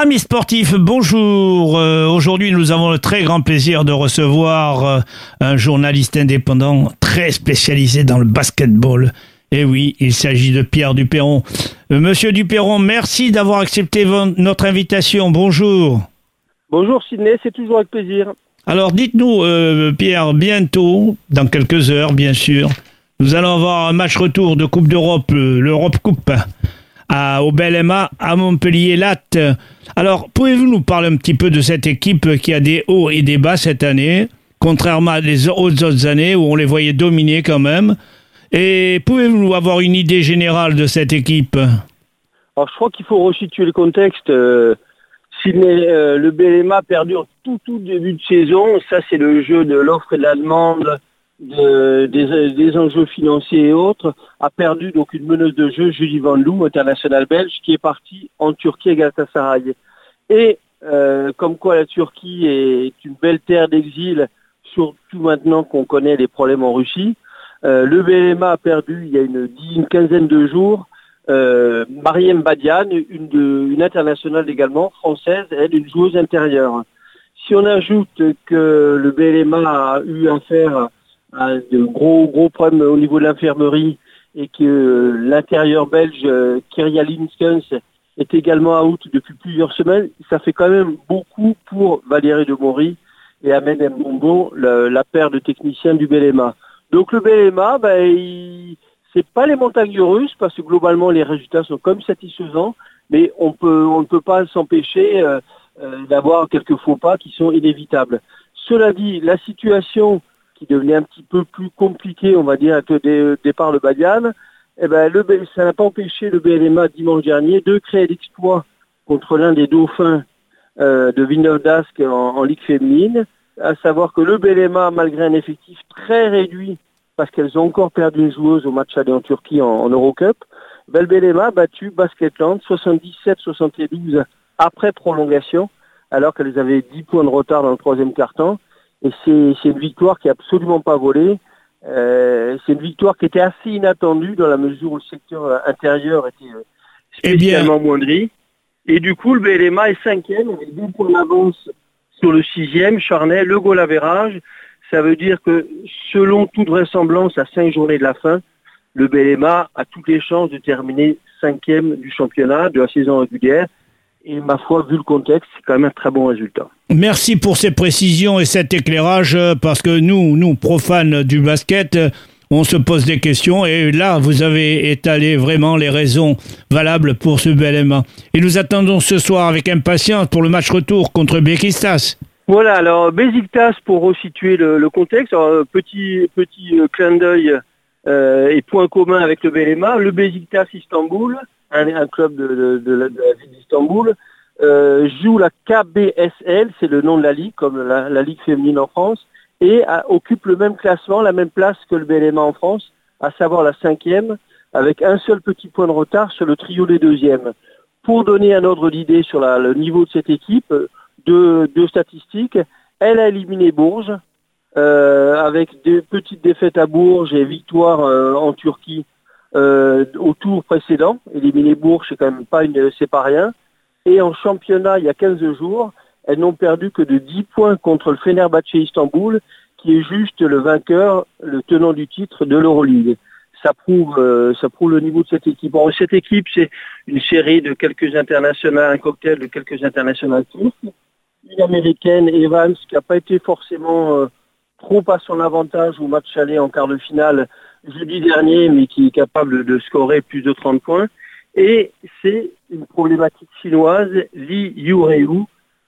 Amis sportifs, bonjour. Euh, aujourd'hui, nous avons le très grand plaisir de recevoir euh, un journaliste indépendant très spécialisé dans le basketball. Et oui, il s'agit de Pierre Duperron. Euh, Monsieur Duperron, merci d'avoir accepté notre invitation. Bonjour. Bonjour Sidney, c'est toujours avec plaisir. Alors dites-nous, Pierre, bientôt, dans quelques heures bien sûr, nous allons avoir un match retour de Coupe d'Europe, l'Europe Coupe au Belema à Montpellier-Latte. Alors, pouvez-vous nous parler un petit peu de cette équipe qui a des hauts et des bas cette année, contrairement à les autres années où on les voyait dominer quand même? Et pouvez-vous avoir une idée générale de cette équipe? Alors, je crois qu'il faut resituer le contexte. Euh, euh, le Belema perdure tout, tout début de saison. Ça, c'est le jeu de l'offre et de la demande de, des, enjeux financiers et autres, a perdu donc une meneuse de jeu, Julie Van Loo, international belge, qui est partie en Turquie à Galatasaray. Et euh, comme quoi la Turquie est une belle terre d'exil, surtout maintenant qu'on connaît les problèmes en Russie, euh, le BLMA a perdu il y a une, une quinzaine de jours euh, Mariem Badian, une, de, une internationale également, française, elle, une joueuse intérieure. Si on ajoute que le BLMA a eu affaire de gros gros problèmes au niveau de l'infirmerie et que l'intérieur belge euh, Linskens est également out depuis plusieurs semaines, ça fait quand même beaucoup pour Valérie de Maury et Ahmed Mbongo, la, paire de techniciens du Belema. Donc le Belema, ben, c'est pas les montagnes russes parce que globalement les résultats sont comme satisfaisants, mais on peut on ne peut pas s'empêcher euh, euh, d'avoir quelques faux pas qui sont inévitables. Cela dit, la situation qui devenait un petit peu plus compliqué, on va dire, avec le départ de Badian, eh ben, ça n'a pas empêché le BLMA dimanche dernier de créer l'exploit contre l'un des dauphins euh, de Villeneuve d'Ascq en, Ligue féminine, à savoir que le BLMA, malgré un effectif très réduit, parce qu'elles ont encore perdu une joueuse au match aller en Turquie en, Eurocup, ben, le BLMA a battu Basketland 77-72 après prolongation, alors qu'elles avaient 10 points de retard dans le troisième quart-temps. Et c'est une victoire qui est absolument pas volée. Euh, c'est une victoire qui était assez inattendue dans la mesure où le secteur intérieur était euh, eh spécialement moindri. Et du coup, le BLMA est cinquième avec deux points d'avance sur le sixième, Charnay, le goal avérage. Ça veut dire que selon toute vraisemblance, à cinq journées de la fin, le BLMA a toutes les chances de terminer cinquième du championnat de la saison régulière. Et ma foi, vu le contexte, c'est quand même un très bon résultat. Merci pour ces précisions et cet éclairage, parce que nous, nous, profanes du basket, on se pose des questions et là, vous avez étalé vraiment les raisons valables pour ce bel aimant. Et nous attendons ce soir avec impatience pour le match retour contre Bekistas. Voilà, alors Besiktas, pour resituer le, contexte, petit, petit euh, clin d'œil euh, et point commun avec le Belema, le Besiktas Istanbul, un, club de, la, ville d'Istanbul, euh, joue la KBSL, c'est le nom de la ligue, comme la, ligue féminine en France, et occupe le même classement, la même place que le BLMA en France, à savoir la cinquième, avec un seul petit point de retard sur le trio des deuxièmes. Pour donner un ordre d'idée sur le niveau de cette équipe, deux, statistiques, elle a éliminé Bourges, euh, avec des petites défaites à Bourges et victoire euh, en Turquie euh, au tour précédent. Éliminer Bourges, c'est quand même pas une, c'est pas rien. Et en championnat, il y a 15 jours, elles n'ont perdu que de 10 points contre le Fenerbahçe Istanbul, qui est juste le vainqueur, le tenant du titre de l'Euroleague. Ça prouve, euh, ça prouve le niveau de cette équipe. Bon, cette équipe, c'est une série de quelques internationales, un cocktail de quelques internationales turques. Une américaine, Evans, qui n'a pas été forcément euh, trop à son avantage au match aller en quart de finale jeudi dernier, mais qui est capable de scorer plus de 30 points. Et c'est une problématique chinoise, Li Yureu,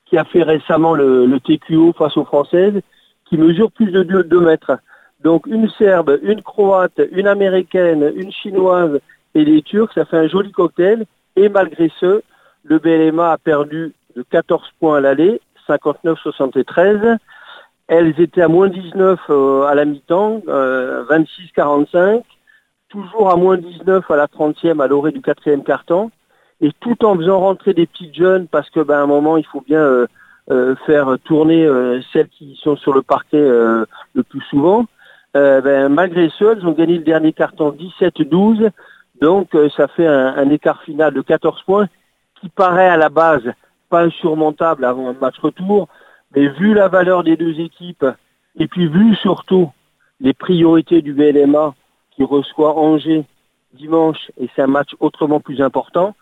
qui a fait récemment le, TQO face aux Françaises, qui mesure plus de 2, mètres. Donc une Serbe, une Croate, une Américaine, une Chinoise et des Turcs, ça fait un joli cocktail. Et malgré ce, le BLMA a perdu de 14 points à l'aller, 59-73. Elles étaient à moins 19 euh, à la mi-temps, 26-45, euh, toujours à moins 19 à la 30e à l'orée du quatrième carton, et tout en faisant rentrer des petites jeunes parce que ben, à un moment il faut bien euh, faire tourner celles qui sont sur le parquet le plus souvent. Ben, malgré ce, elles ont gagné le dernier carton 17-12, donc ça fait un, un, écart final de 14 points qui paraît à la base pas insurmontable avant un match retour, mais vu la valeur des deux équipes, et puis vu surtout les priorités du BLMA qui reçoit Angers dimanche, et c'est un match autrement plus important,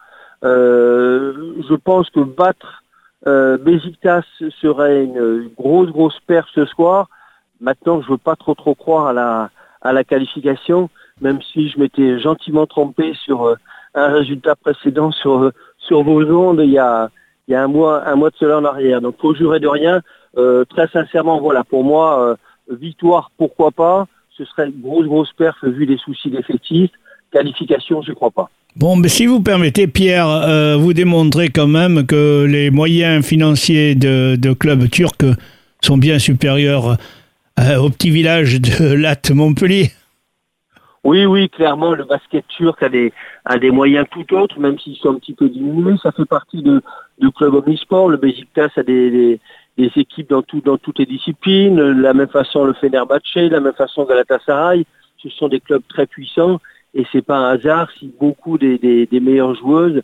euh, je pense que battre euh, serait une grosse, grosse perte ce soir. Maintenant, je veux pas trop trop croire à la, à la qualification, même si je m'étais gentiment trompé sur euh, un résultat précédent sur, sur vos ondes il y a, il y a un mois, un mois de cela en arrière. Donc, faut jurer de rien. Euh, très sincèrement, voilà, pour moi, victoire, pourquoi pas. Ce serait une grosse, grosse perf vu les soucis d'effectifs. Qualification, je crois pas. Bon, mais si vous permettez, Pierre, euh, vous démontrez quand même que les moyens financiers de, de clubs turcs sont bien supérieurs euh, au petit village de Latte Montpellier. Oui, oui, clairement, le basket turc a des, des moyens tout autres, même s'ils sont un petit peu diminués. Ça fait partie de, de club omnisport. Le Besiktas a des, des, équipes dans, tout, dans toutes les disciplines. De la même façon, le Fenerbahçe, de la même façon, Galatasaray. Ce sont des clubs très puissants et c'est pas un hasard si beaucoup des, des, meilleures joueuses,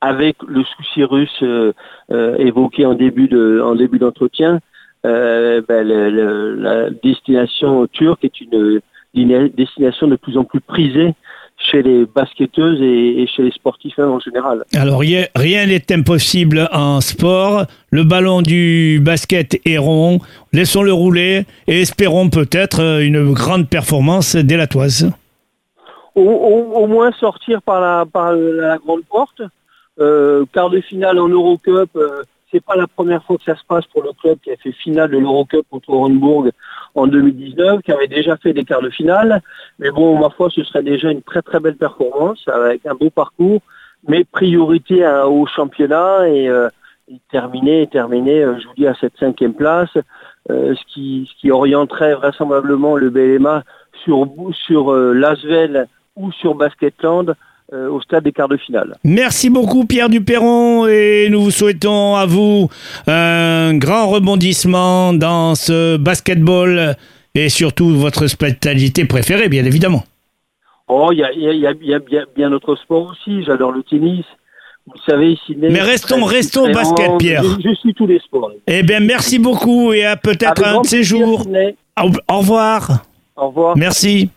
avec le souci russe euh, euh, évoqué en début de en début d'entretien, euh, ben, la destination turque est une, une, destination de plus en plus prisée chez les basketteuses et, chez les sportifs en général. Alors rien n'est impossible en sport. Le ballon du basket est rond. Laissons-le rouler et espérons peut-être une grande performance dès la toise au, moins sortir par la, par la grande porte. Euh, quart de finale en Eurocup, euh, c'est pas la première fois que ça se passe pour le club qui a fait finale de l'Eurocup contre Orenburg en 2019, qui avait déjà fait des quarts de finale. Mais bon, ma foi, ce serait déjà une très très belle performance avec un beau parcours, mais priorité au championnat et, euh, terminer, terminer, euh, je vous dis, à cette cinquième place, euh, ce, qui, ce qui orienterait vraisemblablement le BLMA sur, sur l'Asvel ou sur Basketland euh, au stade des quarts de finale. Merci beaucoup Pierre Duperron et nous vous souhaitons à vous un grand rebondissement dans ce basketball et surtout votre spécialité préférée bien évidemment. Oh, il y a, y, a, y a, bien d'autres sports aussi, j'adore le tennis. Vous savez. Mais restons, restons au basket, Pierre. Je, suis tous les sports. Eh bien, merci beaucoup et à peut-être un de ces jours. Au, au revoir. Au revoir. Merci.